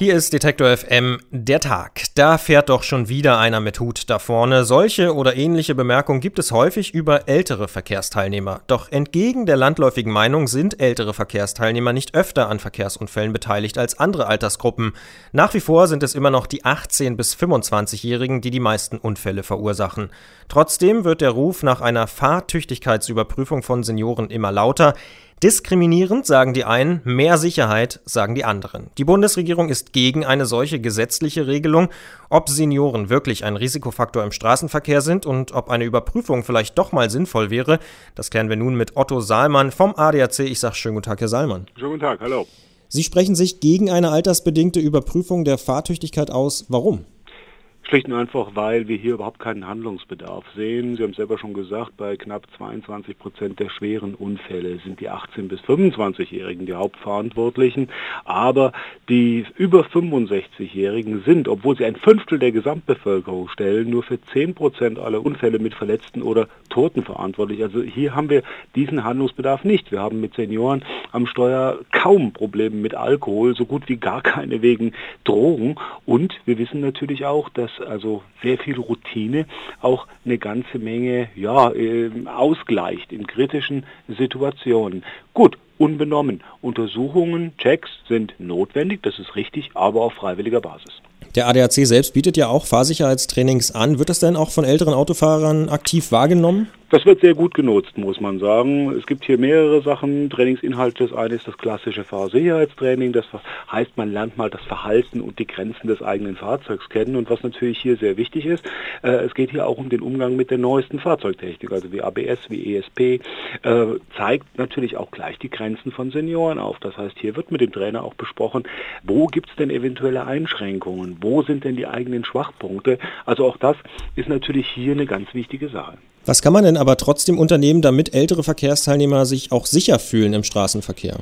Hier ist Detektor FM der Tag. Da fährt doch schon wieder einer mit Hut da vorne. Solche oder ähnliche Bemerkungen gibt es häufig über ältere Verkehrsteilnehmer. Doch entgegen der landläufigen Meinung sind ältere Verkehrsteilnehmer nicht öfter an Verkehrsunfällen beteiligt als andere Altersgruppen. Nach wie vor sind es immer noch die 18- bis 25-Jährigen, die die meisten Unfälle verursachen. Trotzdem wird der Ruf nach einer Fahrtüchtigkeitsüberprüfung von Senioren immer lauter. Diskriminierend sagen die einen, mehr Sicherheit sagen die anderen. Die Bundesregierung ist gegen eine solche gesetzliche Regelung. Ob Senioren wirklich ein Risikofaktor im Straßenverkehr sind und ob eine Überprüfung vielleicht doch mal sinnvoll wäre, das klären wir nun mit Otto Saalmann vom ADAC. Ich sage schönen guten Tag, Herr Saalmann. Schönen guten Tag, hallo. Sie sprechen sich gegen eine altersbedingte Überprüfung der Fahrtüchtigkeit aus. Warum? Schlicht und einfach, weil wir hier überhaupt keinen Handlungsbedarf sehen. Sie haben selber schon gesagt, bei knapp 22 Prozent der schweren Unfälle sind die 18- bis 25-Jährigen die Hauptverantwortlichen. Aber die über 65-Jährigen sind, obwohl sie ein Fünftel der Gesamtbevölkerung stellen, nur für 10 Prozent aller Unfälle mit Verletzten oder Toten verantwortlich. Also hier haben wir diesen Handlungsbedarf nicht. Wir haben mit Senioren am Steuer kaum Probleme mit Alkohol, so gut wie gar keine wegen Drogen. Und wir wissen natürlich auch, dass also sehr viel Routine auch eine ganze Menge ja, äh, ausgleicht in kritischen Situationen. Gut, unbenommen. Untersuchungen, Checks sind notwendig, das ist richtig, aber auf freiwilliger Basis. Der ADAC selbst bietet ja auch Fahrsicherheitstrainings an. Wird das denn auch von älteren Autofahrern aktiv wahrgenommen? Das wird sehr gut genutzt, muss man sagen. Es gibt hier mehrere Sachen, Trainingsinhalte. Das eine ist das klassische Fahrsicherheitstraining. Das heißt, man lernt mal das Verhalten und die Grenzen des eigenen Fahrzeugs kennen. Und was natürlich hier sehr wichtig ist, äh, es geht hier auch um den Umgang mit der neuesten Fahrzeugtechnik, also wie ABS, wie ESP, äh, zeigt natürlich auch gleich die Grenzen von Senioren auf. Das heißt, hier wird mit dem Trainer auch besprochen, wo gibt es denn eventuelle Einschränkungen, wo sind denn die eigenen Schwachpunkte. Also auch das ist natürlich hier eine ganz wichtige Sache. Was kann man denn aber trotzdem unternehmen, damit ältere Verkehrsteilnehmer sich auch sicher fühlen im Straßenverkehr?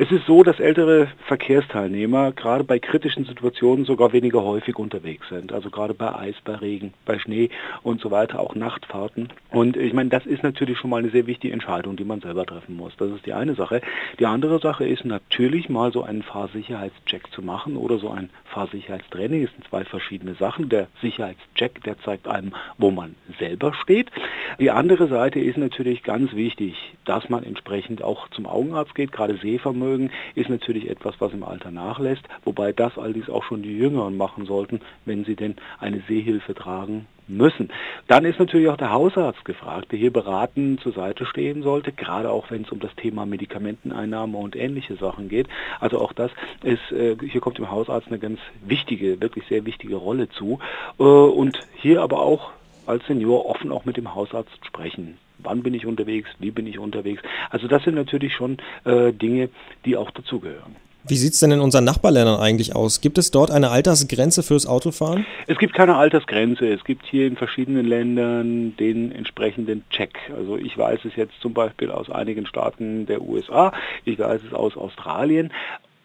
Es ist so, dass ältere Verkehrsteilnehmer gerade bei kritischen Situationen sogar weniger häufig unterwegs sind. Also gerade bei Eis, bei Regen, bei Schnee und so weiter, auch Nachtfahrten. Und ich meine, das ist natürlich schon mal eine sehr wichtige Entscheidung, die man selber treffen muss. Das ist die eine Sache. Die andere Sache ist natürlich mal so einen Fahrsicherheitscheck zu machen oder so ein Fahrsicherheitstraining. Das sind zwei verschiedene Sachen. Der Sicherheitscheck, der zeigt einem, wo man selber steht. Die andere Seite ist natürlich ganz wichtig, dass man entsprechend auch zum Augenarzt geht. Gerade Sehvermögen ist natürlich etwas, was im Alter nachlässt, wobei das allerdings auch schon die Jüngeren machen sollten, wenn sie denn eine Sehhilfe tragen müssen. Dann ist natürlich auch der Hausarzt gefragt, der hier beraten zur Seite stehen sollte, gerade auch wenn es um das Thema Medikamenteneinnahme und ähnliche Sachen geht. Also auch das ist, äh, hier kommt dem Hausarzt eine ganz wichtige, wirklich sehr wichtige Rolle zu. Äh, und hier aber auch als Senior offen auch mit dem Hausarzt sprechen. Wann bin ich unterwegs? Wie bin ich unterwegs? Also das sind natürlich schon äh, Dinge, die auch dazugehören. Wie sieht es denn in unseren Nachbarländern eigentlich aus? Gibt es dort eine Altersgrenze fürs Autofahren? Es gibt keine Altersgrenze. Es gibt hier in verschiedenen Ländern den entsprechenden Check. Also ich weiß es jetzt zum Beispiel aus einigen Staaten der USA, ich weiß es aus Australien.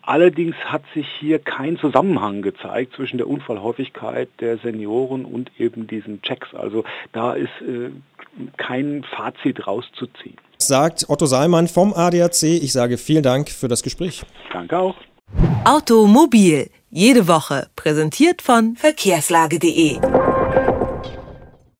Allerdings hat sich hier kein Zusammenhang gezeigt zwischen der Unfallhäufigkeit der Senioren und eben diesen Checks. Also da ist äh, kein Fazit rauszuziehen. Sagt Otto Seimann vom ADAC. Ich sage vielen Dank für das Gespräch. Danke auch. Automobil, jede Woche, präsentiert von verkehrslage.de.